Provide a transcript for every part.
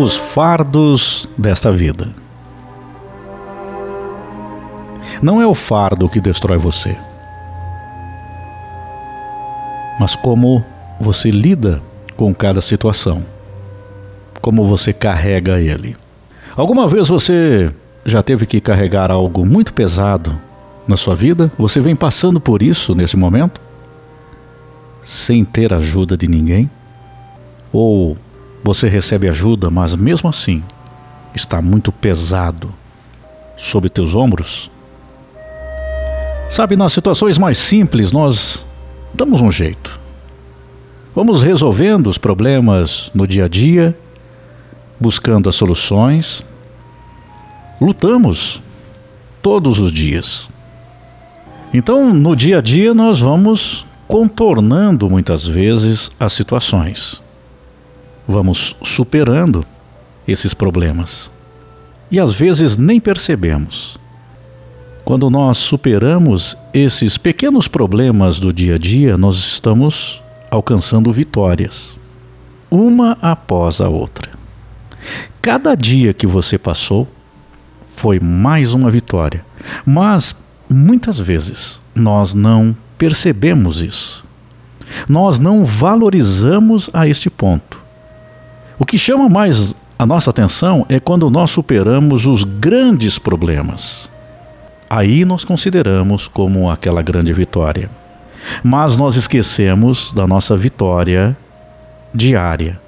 Os fardos desta vida. Não é o fardo que destrói você, mas como você lida com cada situação, como você carrega ele. Alguma vez você já teve que carregar algo muito pesado na sua vida? Você vem passando por isso nesse momento? Sem ter ajuda de ninguém? Ou você recebe ajuda, mas mesmo assim está muito pesado sobre teus ombros? Sabe, nas situações mais simples nós damos um jeito. Vamos resolvendo os problemas no dia a dia, buscando as soluções. Lutamos todos os dias. Então, no dia a dia, nós vamos contornando muitas vezes as situações. Vamos superando esses problemas. E às vezes nem percebemos. Quando nós superamos esses pequenos problemas do dia a dia, nós estamos alcançando vitórias, uma após a outra. Cada dia que você passou foi mais uma vitória, mas muitas vezes nós não percebemos isso. Nós não valorizamos a este ponto. O que chama mais a nossa atenção é quando nós superamos os grandes problemas. Aí nós consideramos como aquela grande vitória. Mas nós esquecemos da nossa vitória diária.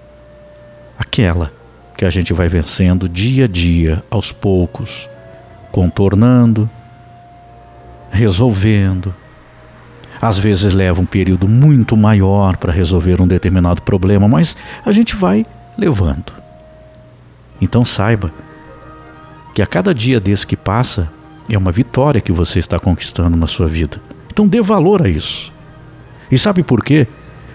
Aquela que a gente vai vencendo dia a dia, aos poucos, contornando, resolvendo. Às vezes leva um período muito maior para resolver um determinado problema, mas a gente vai levando. Então saiba que a cada dia desse que passa é uma vitória que você está conquistando na sua vida. Então dê valor a isso. E sabe por quê?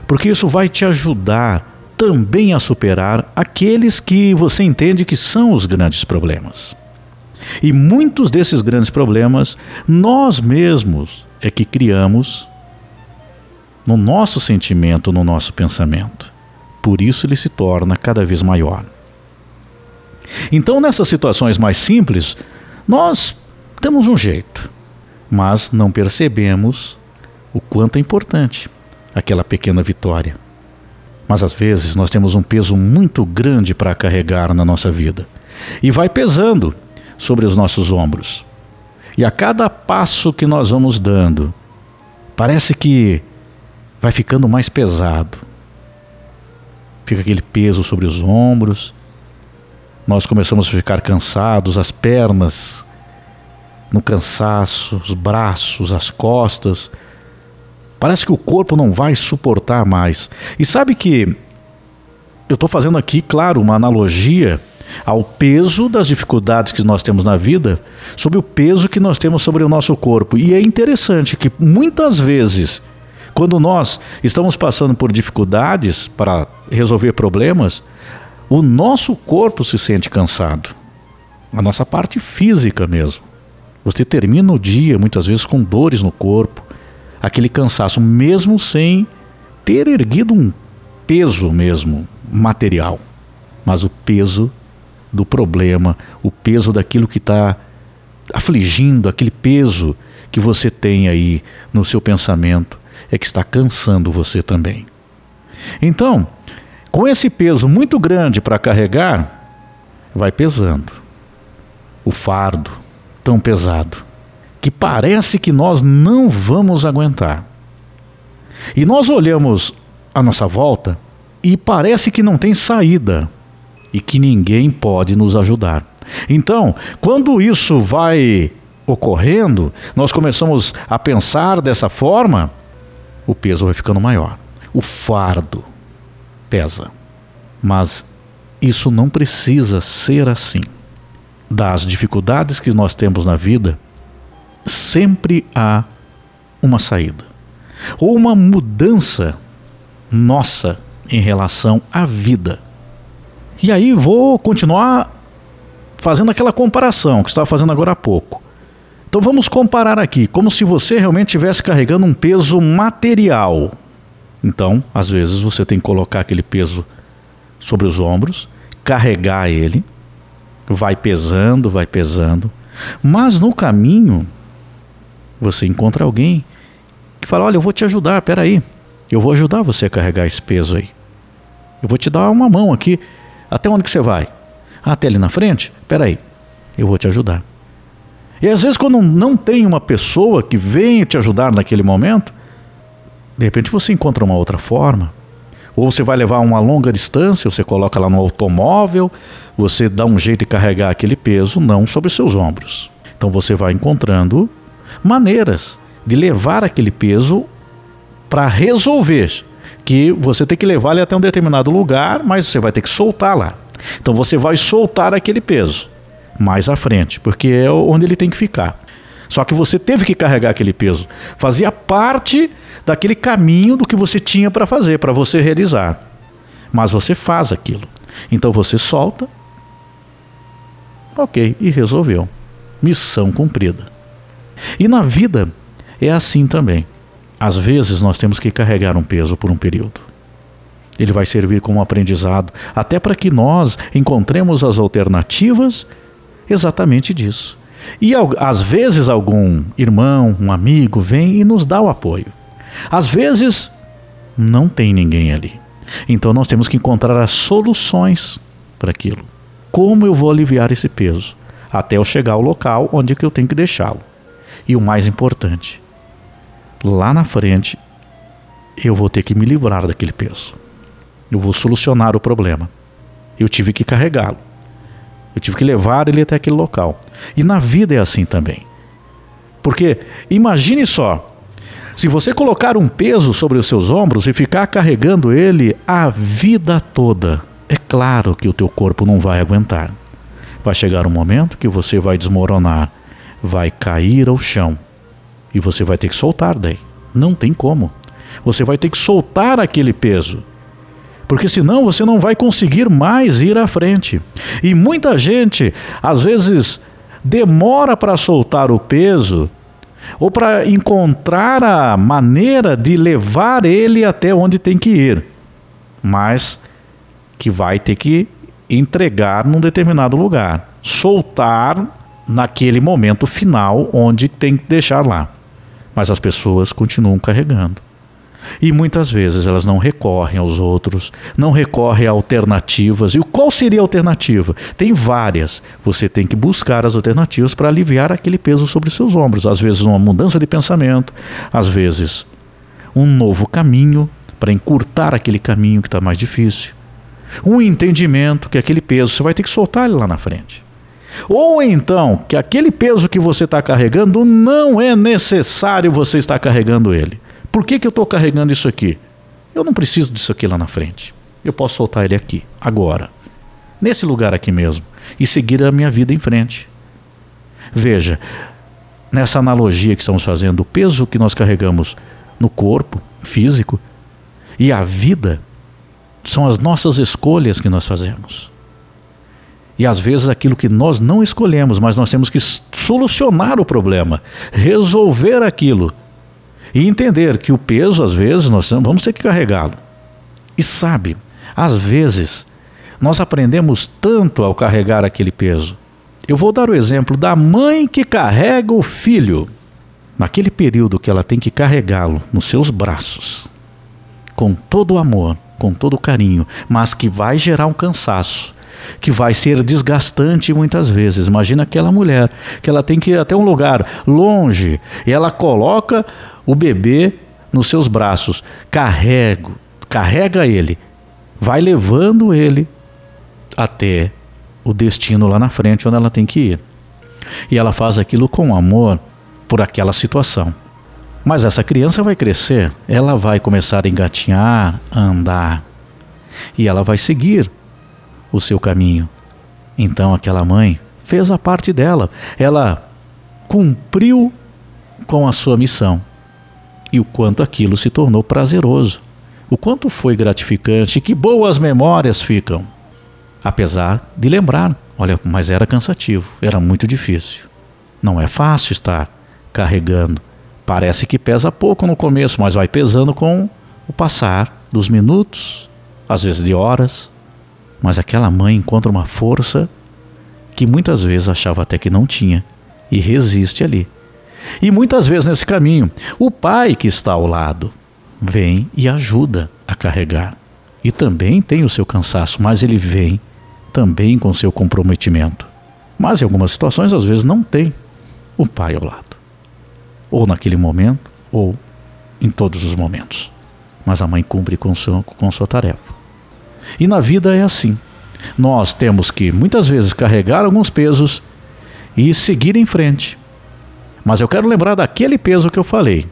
Porque isso vai te ajudar também a superar aqueles que você entende que são os grandes problemas. E muitos desses grandes problemas nós mesmos é que criamos no nosso sentimento, no nosso pensamento. Por isso ele se torna cada vez maior. Então, nessas situações mais simples, nós temos um jeito, mas não percebemos o quanto é importante aquela pequena vitória. Mas às vezes nós temos um peso muito grande para carregar na nossa vida e vai pesando sobre os nossos ombros. E a cada passo que nós vamos dando, parece que vai ficando mais pesado. Fica aquele peso sobre os ombros. Nós começamos a ficar cansados, as pernas no cansaço, os braços, as costas. Parece que o corpo não vai suportar mais. E sabe que eu estou fazendo aqui, claro, uma analogia ao peso das dificuldades que nós temos na vida, sobre o peso que nós temos sobre o nosso corpo. E é interessante que muitas vezes, quando nós estamos passando por dificuldades para resolver problemas, o nosso corpo se sente cansado. A nossa parte física mesmo. Você termina o dia muitas vezes com dores no corpo, aquele cansaço, mesmo sem ter erguido um peso mesmo material, mas o peso do problema, o peso daquilo que está afligindo, aquele peso que você tem aí no seu pensamento, é que está cansando você também. Então, com esse peso muito grande para carregar, vai pesando. O fardo tão pesado que parece que nós não vamos aguentar. E nós olhamos a nossa volta e parece que não tem saída e que ninguém pode nos ajudar. Então, quando isso vai ocorrendo, nós começamos a pensar dessa forma, o peso vai ficando maior. O fardo pesa. Mas isso não precisa ser assim. Das dificuldades que nós temos na vida, sempre há uma saída. Ou uma mudança nossa em relação à vida. E aí vou continuar fazendo aquela comparação que estava fazendo agora há pouco. Então vamos comparar aqui, como se você realmente estivesse carregando um peso material. Então, às vezes você tem que colocar aquele peso sobre os ombros, carregar ele, vai pesando, vai pesando, mas no caminho você encontra alguém que fala: Olha, eu vou te ajudar, peraí, eu vou ajudar você a carregar esse peso aí. Eu vou te dar uma mão aqui. Até onde que você vai? Ah, até ali na frente? Peraí, eu vou te ajudar. E às vezes, quando não tem uma pessoa que venha te ajudar naquele momento, de repente você encontra uma outra forma. Ou você vai levar uma longa distância, você coloca lá no automóvel, você dá um jeito de carregar aquele peso, não sobre seus ombros. Então você vai encontrando maneiras de levar aquele peso para resolver que você tem que levar ele até um determinado lugar, mas você vai ter que soltar lá. Então você vai soltar aquele peso mais à frente, porque é onde ele tem que ficar. Só que você teve que carregar aquele peso. Fazia parte daquele caminho do que você tinha para fazer, para você realizar. Mas você faz aquilo. Então você solta. Ok, e resolveu. Missão cumprida. E na vida é assim também. Às vezes nós temos que carregar um peso por um período. Ele vai servir como aprendizado, até para que nós encontremos as alternativas exatamente disso. E às vezes algum irmão, um amigo vem e nos dá o apoio. Às vezes não tem ninguém ali. Então nós temos que encontrar as soluções para aquilo. Como eu vou aliviar esse peso até eu chegar ao local onde que eu tenho que deixá-lo. E o mais importante, lá na frente eu vou ter que me livrar daquele peso. Eu vou solucionar o problema. Eu tive que carregá-lo. Eu tive que levar ele até aquele local. E na vida é assim também. Porque imagine só, se você colocar um peso sobre os seus ombros e ficar carregando ele a vida toda, é claro que o teu corpo não vai aguentar. Vai chegar um momento que você vai desmoronar, vai cair ao chão e você vai ter que soltar daí. Não tem como. Você vai ter que soltar aquele peso porque senão você não vai conseguir mais ir à frente. E muita gente, às vezes, demora para soltar o peso ou para encontrar a maneira de levar ele até onde tem que ir, mas que vai ter que entregar num determinado lugar, soltar naquele momento final onde tem que deixar lá. Mas as pessoas continuam carregando. E muitas vezes elas não recorrem aos outros, não recorrem a alternativas. E qual seria a alternativa? Tem várias. Você tem que buscar as alternativas para aliviar aquele peso sobre seus ombros. Às vezes, uma mudança de pensamento, às vezes, um novo caminho para encurtar aquele caminho que está mais difícil. Um entendimento que aquele peso você vai ter que soltar ele lá na frente. Ou então que aquele peso que você está carregando não é necessário você estar carregando ele. Por que, que eu estou carregando isso aqui? Eu não preciso disso aqui lá na frente. Eu posso soltar ele aqui, agora, nesse lugar aqui mesmo, e seguir a minha vida em frente. Veja, nessa analogia que estamos fazendo, o peso que nós carregamos no corpo físico e a vida são as nossas escolhas que nós fazemos. E às vezes aquilo que nós não escolhemos, mas nós temos que solucionar o problema, resolver aquilo e entender que o peso, às vezes, nós vamos ter que carregá-lo. E sabe, às vezes, nós aprendemos tanto ao carregar aquele peso. Eu vou dar o exemplo da mãe que carrega o filho. Naquele período que ela tem que carregá-lo nos seus braços, com todo o amor, com todo o carinho, mas que vai gerar um cansaço, que vai ser desgastante muitas vezes. Imagina aquela mulher que ela tem que ir até um lugar longe e ela coloca o bebê nos seus braços, carrega, carrega ele, vai levando ele até o destino lá na frente onde ela tem que ir. E ela faz aquilo com amor por aquela situação. Mas essa criança vai crescer, ela vai começar a engatinhar, a andar, e ela vai seguir o seu caminho. Então aquela mãe fez a parte dela, ela cumpriu com a sua missão e o quanto aquilo se tornou prazeroso, o quanto foi gratificante, que boas memórias ficam. Apesar de lembrar, olha, mas era cansativo, era muito difícil. Não é fácil estar carregando. Parece que pesa pouco no começo, mas vai pesando com o passar dos minutos, às vezes de horas. Mas aquela mãe encontra uma força que muitas vezes achava até que não tinha e resiste ali. E muitas vezes nesse caminho, o pai que está ao lado vem e ajuda a carregar. E também tem o seu cansaço, mas ele vem também com seu comprometimento. Mas em algumas situações, às vezes, não tem o pai ao lado. Ou naquele momento, ou em todos os momentos. Mas a mãe cumpre com, sua, com sua tarefa. E na vida é assim. Nós temos que, muitas vezes, carregar alguns pesos e seguir em frente. Mas eu quero lembrar daquele peso que eu falei.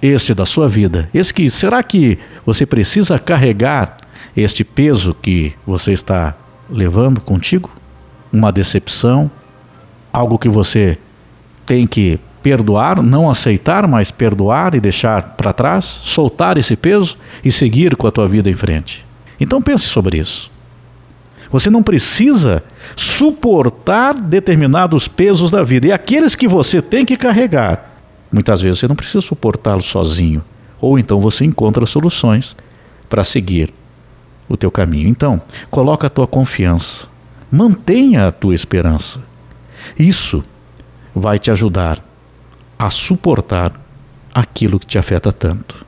Este da sua vida. Esse que, será que você precisa carregar este peso que você está levando contigo? Uma decepção? Algo que você tem que perdoar, não aceitar, mas perdoar e deixar para trás, soltar esse peso e seguir com a tua vida em frente. Então pense sobre isso. Você não precisa suportar determinados pesos da vida. E aqueles que você tem que carregar, muitas vezes você não precisa suportá-los sozinho. Ou então você encontra soluções para seguir o teu caminho. Então, coloca a tua confiança. Mantenha a tua esperança. Isso vai te ajudar a suportar aquilo que te afeta tanto.